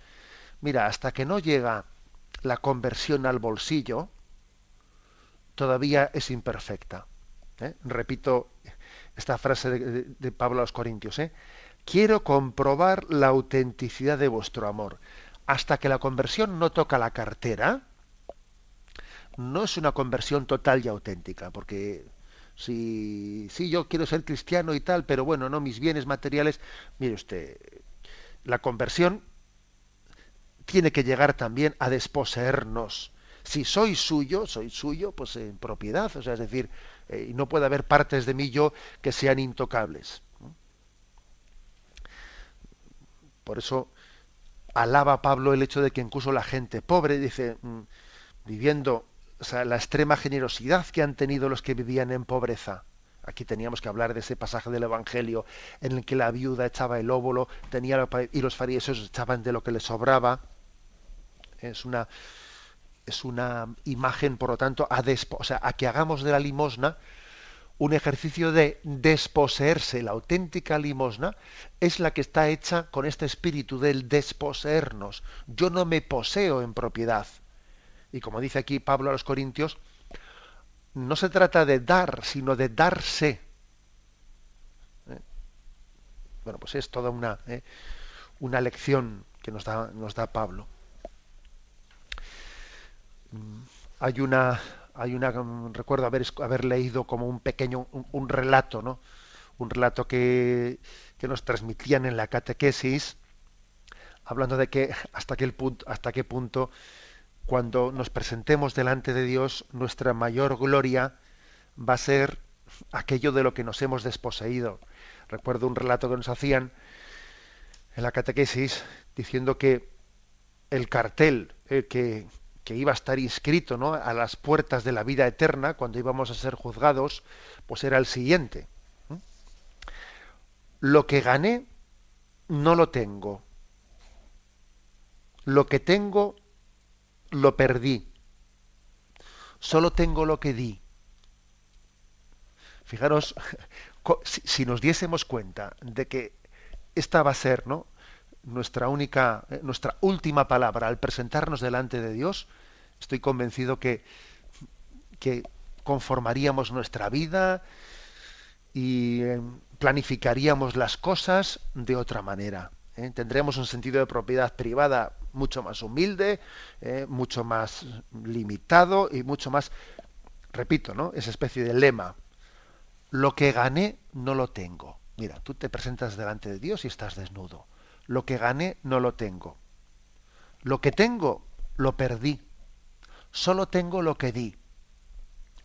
Mira, hasta que no llega la conversión al bolsillo, todavía es imperfecta. ¿eh? Repito esta frase de, de Pablo a los Corintios. ¿eh? quiero comprobar la autenticidad de vuestro amor. Hasta que la conversión no toca la cartera, no es una conversión total y auténtica, porque si, si yo quiero ser cristiano y tal, pero bueno, no mis bienes materiales, mire usted, la conversión tiene que llegar también a desposeernos. Si soy suyo, soy suyo, pues en propiedad, o sea, es decir, eh, no puede haber partes de mí yo que sean intocables. Por eso alaba Pablo el hecho de que incluso la gente pobre, dice, mm, viviendo la extrema generosidad que han tenido los que vivían en pobreza. Aquí teníamos que hablar de ese pasaje del Evangelio en el que la viuda echaba el óvulo tenía, y los fariseos echaban de lo que les sobraba. Es una, es una imagen, por lo tanto, a, o sea, a que hagamos de la limosna un ejercicio de desposeerse. La auténtica limosna es la que está hecha con este espíritu del desposeernos. Yo no me poseo en propiedad. Y como dice aquí Pablo a los Corintios, no se trata de dar, sino de darse. Bueno, pues es toda una, ¿eh? una lección que nos da, nos da Pablo. Mm, hay una, hay una, recuerdo haber, haber leído como un pequeño, un, relato, ¿no? Un relato que, que, nos transmitían en la catequesis, hablando de que hasta qué punto, hasta qué punto, cuando nos presentemos delante de Dios, nuestra mayor gloria va a ser aquello de lo que nos hemos desposeído. Recuerdo un relato que nos hacían en la catequesis diciendo que el cartel eh, que, iba a estar inscrito a las puertas de la vida eterna cuando íbamos a ser juzgados, pues era el siguiente. Lo que gané no lo tengo. Lo que tengo lo perdí. Solo tengo lo que di. Fijaros, si nos diésemos cuenta de que esta va a ser ¿no? nuestra única, eh, nuestra última palabra al presentarnos delante de Dios, estoy convencido que, que conformaríamos nuestra vida y eh, planificaríamos las cosas de otra manera. ¿eh? Tendremos un sentido de propiedad privada mucho más humilde, mucho más limitado y mucho más, repito, ¿no? Esa especie de lema, lo que gané no lo tengo. Mira, tú te presentas delante de Dios y estás desnudo. Lo que gané no lo tengo. Lo que tengo lo perdí. Solo tengo lo que di.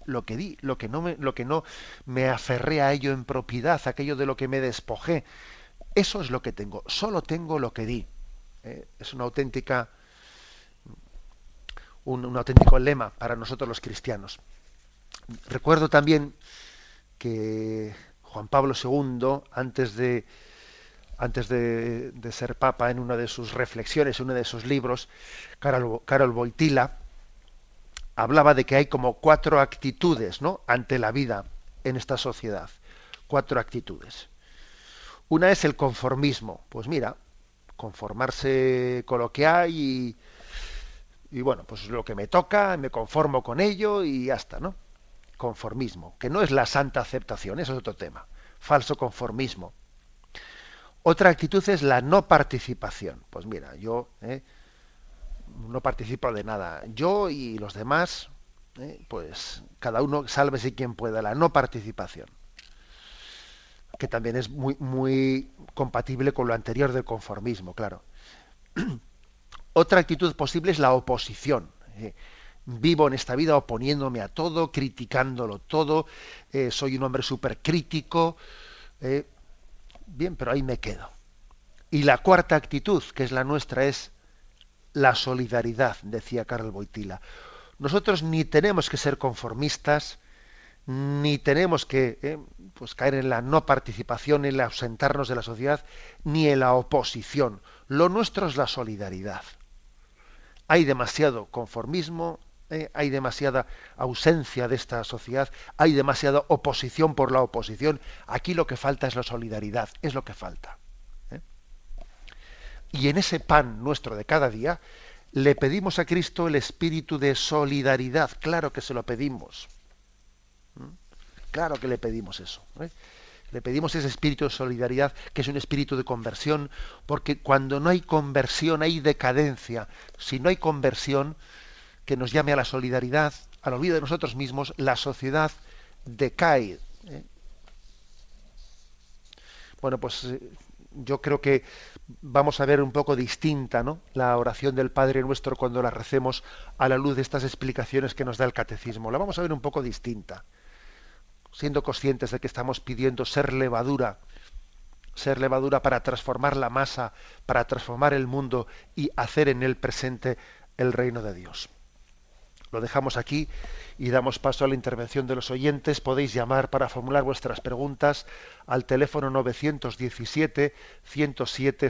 Lo que di, lo que no me, lo que no me aferré a ello en propiedad, aquello de lo que me despojé. Eso es lo que tengo. Solo tengo lo que di. Eh, es una auténtica un auténtico lema para nosotros los cristianos. Recuerdo también que Juan Pablo II, antes de, antes de, ser papa, en una de sus reflexiones, en uno de sus libros, Carol, Carol Boitila, hablaba de que hay como cuatro actitudes ¿no? ante la vida en esta sociedad. Cuatro actitudes. Una es el conformismo. Pues mira, conformarse con lo que hay y, bueno, pues lo que me toca, me conformo con ello y ya está, ¿no? conformismo, que no es la santa aceptación, eso es otro tema, falso conformismo. Otra actitud es la no participación. Pues mira, yo eh, no participo de nada. Yo y los demás, eh, pues cada uno sálvese quien pueda. La no participación, que también es muy, muy compatible con lo anterior del conformismo, claro. Otra actitud posible es la oposición. Eh, vivo en esta vida oponiéndome a todo, criticándolo todo, eh, soy un hombre súper crítico. Eh, bien, pero ahí me quedo. Y la cuarta actitud, que es la nuestra, es la solidaridad, decía Carl Boitila. Nosotros ni tenemos que ser conformistas, ni tenemos que eh, pues caer en la no participación, en el ausentarnos de la sociedad, ni en la oposición. Lo nuestro es la solidaridad. Hay demasiado conformismo, eh, hay demasiada ausencia de esta sociedad, hay demasiada oposición por la oposición. Aquí lo que falta es la solidaridad, es lo que falta. ¿eh? Y en ese pan nuestro de cada día le pedimos a Cristo el espíritu de solidaridad. Claro que se lo pedimos. Claro que le pedimos eso. ¿eh? Le pedimos ese espíritu de solidaridad, que es un espíritu de conversión, porque cuando no hay conversión hay decadencia. Si no hay conversión, que nos llame a la solidaridad, al olvido de nosotros mismos, la sociedad decae. ¿eh? Bueno, pues eh, yo creo que vamos a ver un poco distinta ¿no? la oración del Padre Nuestro cuando la recemos a la luz de estas explicaciones que nos da el catecismo. La vamos a ver un poco distinta, siendo conscientes de que estamos pidiendo ser levadura, ser levadura para transformar la masa, para transformar el mundo y hacer en el presente el reino de Dios. Lo dejamos aquí y damos paso a la intervención de los oyentes. Podéis llamar para formular vuestras preguntas al teléfono 917 107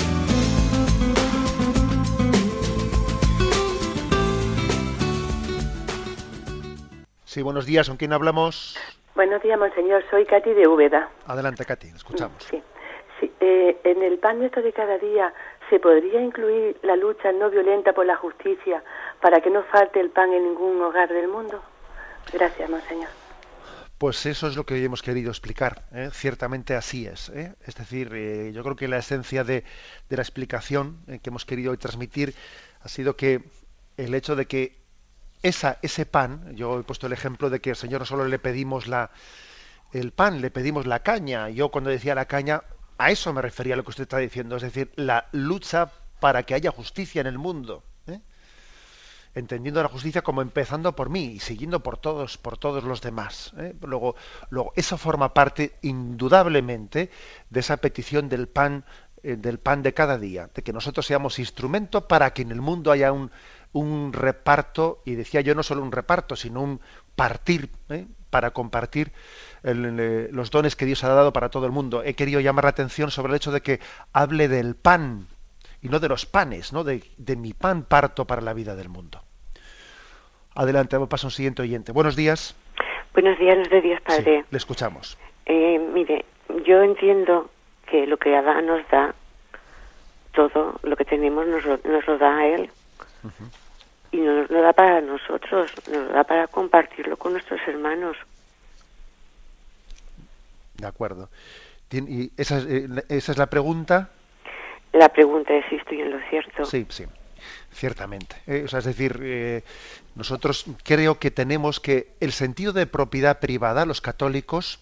Sí, buenos días. ¿Con quién hablamos? Buenos días, monseñor. Soy Katy de Úbeda. Adelante, Katy. Escuchamos. Sí. sí. Eh, en el pan nuestro de cada día, ¿se podría incluir la lucha no violenta por la justicia para que no falte el pan en ningún hogar del mundo? Gracias, monseñor. Pues eso es lo que hoy hemos querido explicar. ¿eh? Ciertamente así es. ¿eh? Es decir, eh, yo creo que la esencia de, de la explicación eh, que hemos querido hoy transmitir ha sido que el hecho de que esa, ese pan, yo he puesto el ejemplo de que al Señor no solo le pedimos la, el pan, le pedimos la caña. Yo cuando decía la caña, a eso me refería lo que usted está diciendo, es decir, la lucha para que haya justicia en el mundo. ¿eh? Entendiendo la justicia como empezando por mí y siguiendo por todos, por todos los demás. ¿eh? Luego, luego, eso forma parte indudablemente de esa petición del pan, eh, del pan de cada día, de que nosotros seamos instrumento para que en el mundo haya un, un reparto, y decía yo no solo un reparto, sino un partir, ¿eh? para compartir el, el, los dones que Dios ha dado para todo el mundo. He querido llamar la atención sobre el hecho de que hable del pan y no de los panes, ¿no? De, de mi pan parto para la vida del mundo. Adelante, vamos paso a un siguiente oyente. Buenos días. Buenos días, de Dios, Padre. Sí, le escuchamos. Eh, mire, yo entiendo que lo que Adán nos da, todo lo que tenemos nos lo, nos lo da a Él. Uh -huh y nos lo da para nosotros, nos lo da para compartirlo con nuestros hermanos. De acuerdo. ¿Y esa, es, eh, esa es la pregunta? La pregunta es si estoy en lo cierto. Sí, sí, ciertamente. Eh, o sea, es decir, eh, nosotros creo que tenemos que el sentido de propiedad privada, los católicos,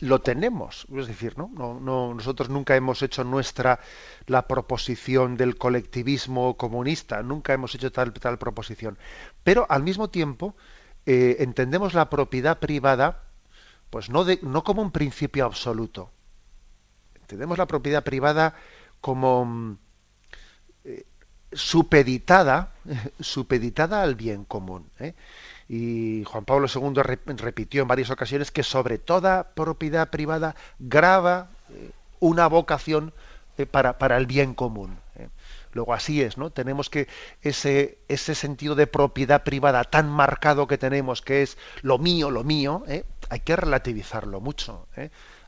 lo tenemos, es decir, ¿no? No, no, nosotros nunca hemos hecho nuestra la proposición del colectivismo comunista, nunca hemos hecho tal, tal proposición, pero al mismo tiempo eh, entendemos la propiedad privada, pues no, de, no como un principio absoluto, entendemos la propiedad privada como eh, supeditada, supeditada al bien común. ¿eh? Y Juan Pablo II repitió en varias ocasiones que sobre toda propiedad privada graba eh, una vocación eh, para, para, el bien común. Eh. Luego así es, ¿no? Tenemos que ese, ese sentido de propiedad privada tan marcado que tenemos, que es lo mío, lo mío, hay que relativizarlo mucho.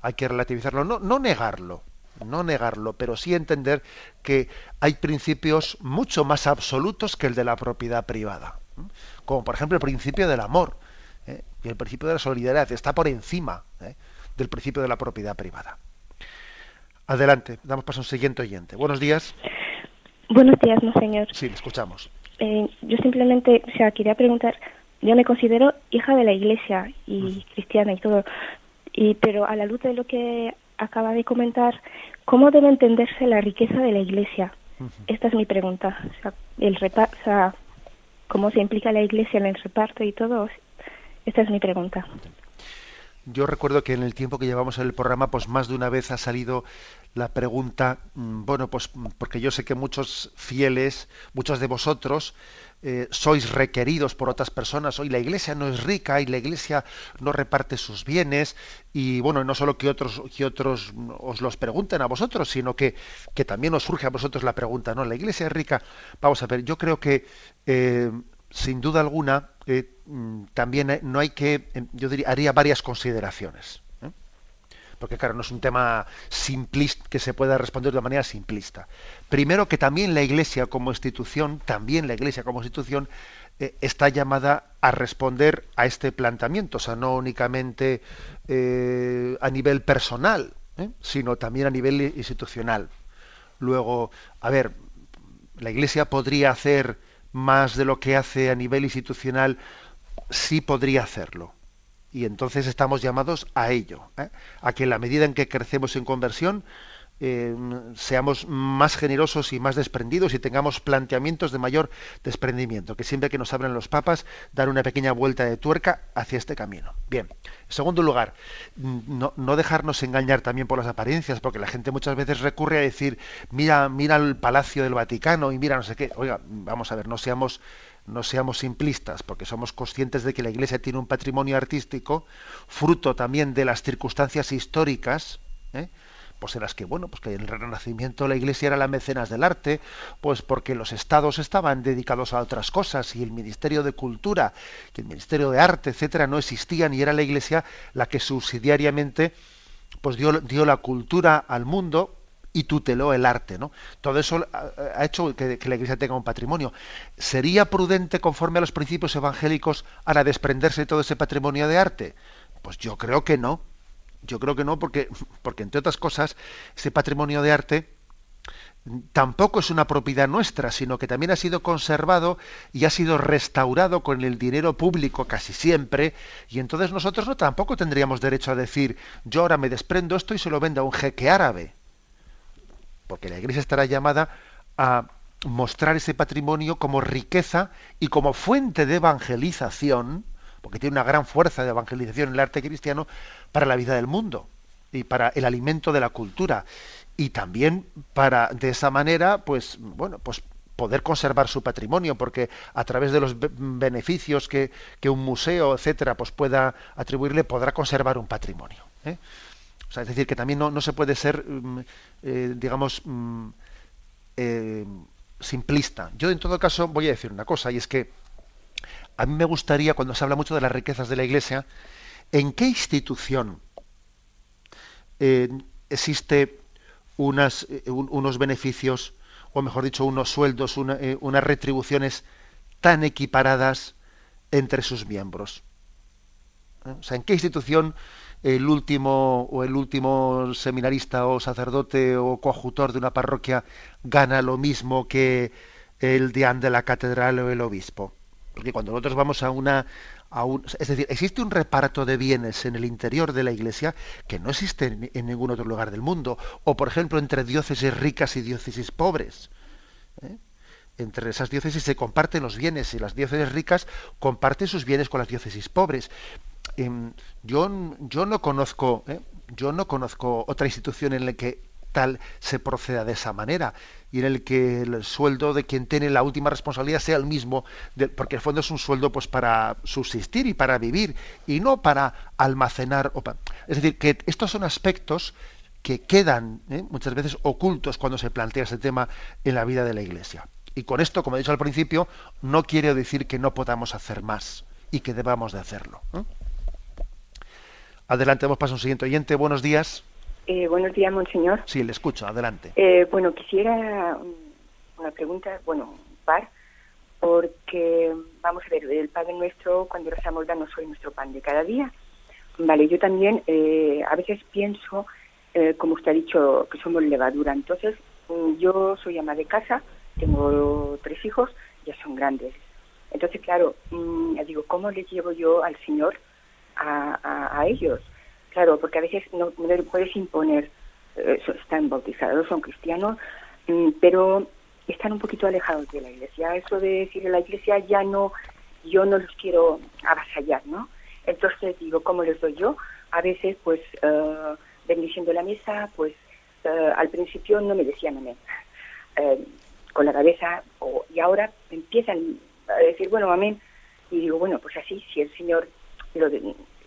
Hay que relativizarlo, no, no negarlo, no negarlo, pero sí entender que hay principios mucho más absolutos que el de la propiedad privada como por ejemplo el principio del amor ¿eh? y el principio de la solidaridad, está por encima ¿eh? del principio de la propiedad privada. Adelante, damos paso a un siguiente oyente. Buenos días. Buenos días, monseñor. Sí, le escuchamos. Eh, yo simplemente, o sea, quería preguntar, yo me considero hija de la iglesia y uh -huh. cristiana y todo, y, pero a la luz de lo que acaba de comentar, ¿cómo debe entenderse la riqueza de la iglesia? Uh -huh. Esta es mi pregunta. O sea, el repa o sea, cómo se implica la Iglesia en el reparto y todo. Esta es mi pregunta. Yo recuerdo que en el tiempo que llevamos en el programa, pues más de una vez ha salido la pregunta, bueno, pues porque yo sé que muchos fieles, muchos de vosotros, eh, sois requeridos por otras personas. Hoy la Iglesia no es rica y la Iglesia no reparte sus bienes y bueno, no solo que otros que otros os los pregunten a vosotros, sino que, que también os surge a vosotros la pregunta, ¿no? La Iglesia es rica. Vamos a ver, yo creo que eh, sin duda alguna eh, también no hay que, yo diría, haría varias consideraciones porque claro, no es un tema simplista que se pueda responder de manera simplista. Primero que también la Iglesia como institución, también la Iglesia como institución eh, está llamada a responder a este planteamiento, o sea, no únicamente eh, a nivel personal, ¿eh? sino también a nivel institucional. Luego, a ver, la Iglesia podría hacer más de lo que hace a nivel institucional, sí podría hacerlo. Y entonces estamos llamados a ello, ¿eh? a que en la medida en que crecemos en conversión, seamos más generosos y más desprendidos y tengamos planteamientos de mayor desprendimiento, que siempre que nos abren los papas, dar una pequeña vuelta de tuerca hacia este camino. Bien, en segundo lugar, no, no, dejarnos engañar también por las apariencias, porque la gente muchas veces recurre a decir, mira, mira el Palacio del Vaticano y mira no sé qué. Oiga, vamos a ver, no seamos no seamos simplistas, porque somos conscientes de que la Iglesia tiene un patrimonio artístico, fruto también de las circunstancias históricas, ¿eh? Pues en las que bueno pues que en el renacimiento la iglesia era la mecenas del arte pues porque los estados estaban dedicados a otras cosas y el ministerio de cultura y el ministerio de arte etcétera no existían y era la iglesia la que subsidiariamente pues dio, dio la cultura al mundo y tuteló el arte, ¿no? Todo eso ha hecho que, que, la Iglesia tenga un patrimonio. ¿Sería prudente, conforme a los principios evangélicos, ahora desprenderse de todo ese patrimonio de arte? Pues yo creo que no. Yo creo que no, porque, porque entre otras cosas, ese patrimonio de arte tampoco es una propiedad nuestra, sino que también ha sido conservado y ha sido restaurado con el dinero público casi siempre, y entonces nosotros no tampoco tendríamos derecho a decir, yo ahora me desprendo esto y se lo vendo a un jeque árabe. Porque la Iglesia estará llamada a mostrar ese patrimonio como riqueza y como fuente de evangelización, porque tiene una gran fuerza de evangelización en el arte cristiano para la vida del mundo y para el alimento de la cultura y también para de esa manera pues bueno pues poder conservar su patrimonio porque a través de los beneficios que, que un museo etcétera pues pueda atribuirle podrá conservar un patrimonio ¿eh? o sea, es decir que también no, no se puede ser mm, eh, digamos mm, eh, simplista yo en todo caso voy a decir una cosa y es que a mí me gustaría, cuando se habla mucho de las riquezas de la Iglesia, ¿en qué institución eh, existe eh, unos beneficios, o mejor dicho, unos sueldos, eh, unas retribuciones tan equiparadas entre sus miembros? O sea, ¿en qué institución el último o el último seminarista o sacerdote o coadjutor de una parroquia gana lo mismo que el deán de la catedral o el obispo? Porque cuando nosotros vamos a una... A un, es decir, existe un reparto de bienes en el interior de la Iglesia que no existe en, ningún otro lugar del mundo. O, por ejemplo, entre diócesis ricas y diócesis pobres. ¿eh? entre esas diócesis se comparten los bienes y las diócesis ricas comparten sus bienes con las diócesis pobres. Eh, yo, yo no conozco, ¿eh? yo no conozco otra institución en la que tal se proceda de esa manera y en el que el sueldo de quien tiene la última responsabilidad sea el mismo, porque el fondo es un sueldo pues para subsistir y para vivir y no para almacenar. O Es decir, que estos son aspectos que quedan ¿eh? muchas veces ocultos cuando se plantea este tema en la vida de la Iglesia. Y con esto, como he dicho al principio, no quiere decir que no podamos hacer más y que debamos de hacerlo. Adelante, vamos para un siguiente oyente. Buenos días. Eh, buenos días, monseñor. Sí, le escucho, adelante. Eh, bueno, quisiera una pregunta, bueno, un par, porque, vamos a ver, el Padre Nuestro, cuando rezamos, danos hoy nuestro pan de cada día. Vale, yo también eh, a veces pienso, como usted ha dicho, que somos levadura. Entonces, mm, yo soy ama de casa, tengo tres hijos, ya son grandes. Entonces, claro, mm, digo, ¿cómo les llevo yo al Señor a ellos? Claro, porque a veces no, puedes imponer, eh, están bautizados, son cristianos, mm, pero están un poquito alejados de la iglesia. Eso de decir la iglesia ya no, yo no los quiero avasallar, ¿no? Entonces digo, ¿cómo les doy yo? A veces, pues, uh, bendiciendo la mesa, pues, eh, al principio no me decían amén. con la cabeza, y ahora empiezan a decir, bueno, amén. Y digo, bueno, pues así, si el Señor lo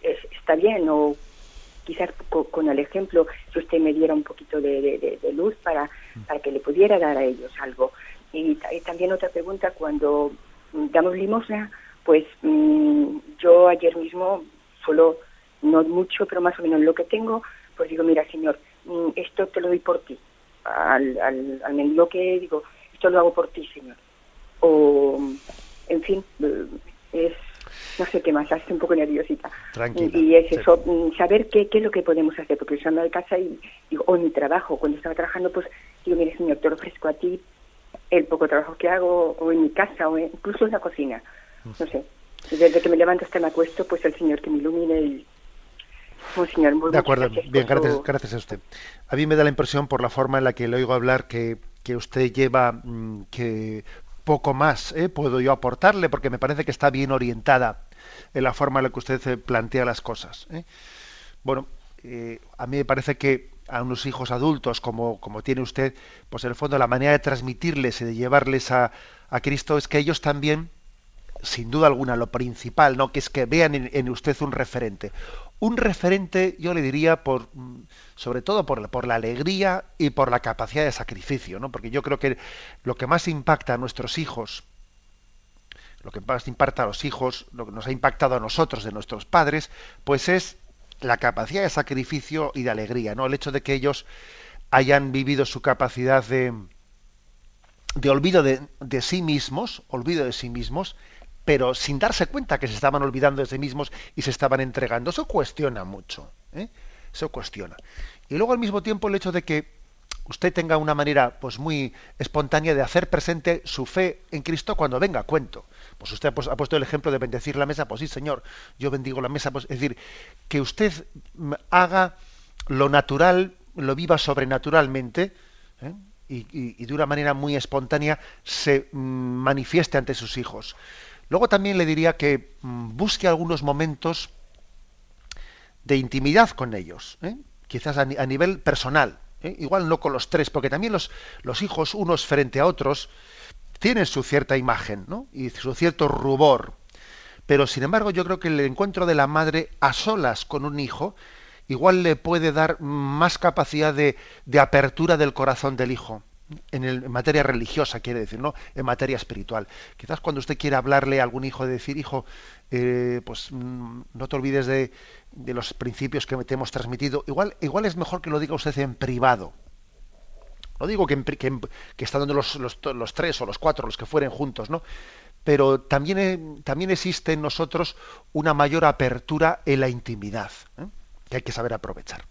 está bien, o quizás con, el ejemplo, si usted me diera un poquito de, luz para, para que le pudiera dar a ellos algo. Y, también otra pregunta, cuando damos limosna, pues mm, yo ayer mismo, solo, no mucho, pero más o menos lo que tengo, pues digo, mira, Señor, mm, esto te lo doy por ti. Al, al, al que digo, esto lo hago por ti, Señor. O, en fin, es no sé qué más, estoy un poco nerviosita. Tranquila. Y, es eso, mm, saber qué, qué es lo que podemos hacer, porque yo ando de casa y, o en mi trabajo, cuando estaba trabajando, pues digo, mire señor, te lo ofrezco a ti el poco trabajo que hago, o en mi casa, o incluso en la cocina, no sé. Desde que me levanto hasta me acuesto, pues el Señor que me ilumine y Señor, muy de acuerdo, bien, gracias, gracias a usted. A mí me da la impresión por la forma en la que le oigo hablar que, que usted lleva mm, que poco más ¿eh? puedo yo aportarle porque me parece que está bien orientada en la forma en la que usted eh, plantea las cosas. ¿eh? Bueno, a mí me parece que a unos hijos adultos como, como tiene usted, pues en el fondo la manera de transmitirles y de llevarles a, a Cristo es que ellos también, sin duda alguna, lo principal, ¿no? que es que vean en, usted un referente. Un referente, yo le diría, por, sobre todo por, por, la alegría y por la capacidad de sacrificio, ¿no? porque yo creo que lo que más impacta a nuestros hijos, lo que más impacta a los hijos, lo que nos ha impactado a nosotros, de nuestros padres, pues es la capacidad de sacrificio y de alegría, ¿no? El hecho de que ellos hayan vivido su capacidad de, de olvido de, de, sí mismos, olvido de sí mismos, pero sin darse cuenta que se estaban olvidando de sí mismos y se estaban entregando. Eso cuestiona mucho, ¿eh? eso cuestiona. Y luego al mismo tiempo el hecho de que usted tenga una manera pues muy espontánea de hacer presente su fe en Cristo cuando venga a cuento. Pues usted ha puesto el ejemplo de bendecir la mesa, pues sí, Señor, yo bendigo la mesa, pues es decir, que usted haga lo natural, lo viva sobrenaturalmente, ¿eh? y, de una manera muy espontánea se mm, manifieste ante sus hijos. Luego también le diría que mm, busque algunos momentos de intimidad con ellos, ¿eh? quizás a, nivel personal, ¿eh? igual no con los tres, porque también los, los hijos, unos frente a otros, tienen su cierta imagen y su cierto rubor. Pero sin embargo yo creo que el encuentro de la madre a solas con un hijo igual le puede dar más capacidad de, de apertura del corazón del hijo. En, materia religiosa, quiere decir, ¿no? En materia espiritual. Quizás cuando usted quiera hablarle a algún hijo, de decir, hijo, eh, pues mm, no te olvides de, de, los principios que te hemos transmitido. Igual, igual es mejor que lo diga usted en privado. No digo que, que, estando los, los, tres o los cuatro, los que fueren juntos, ¿no? Pero también, eh, también existe en nosotros una mayor apertura en la intimidad, ¿eh? que hay que saber aprovechar.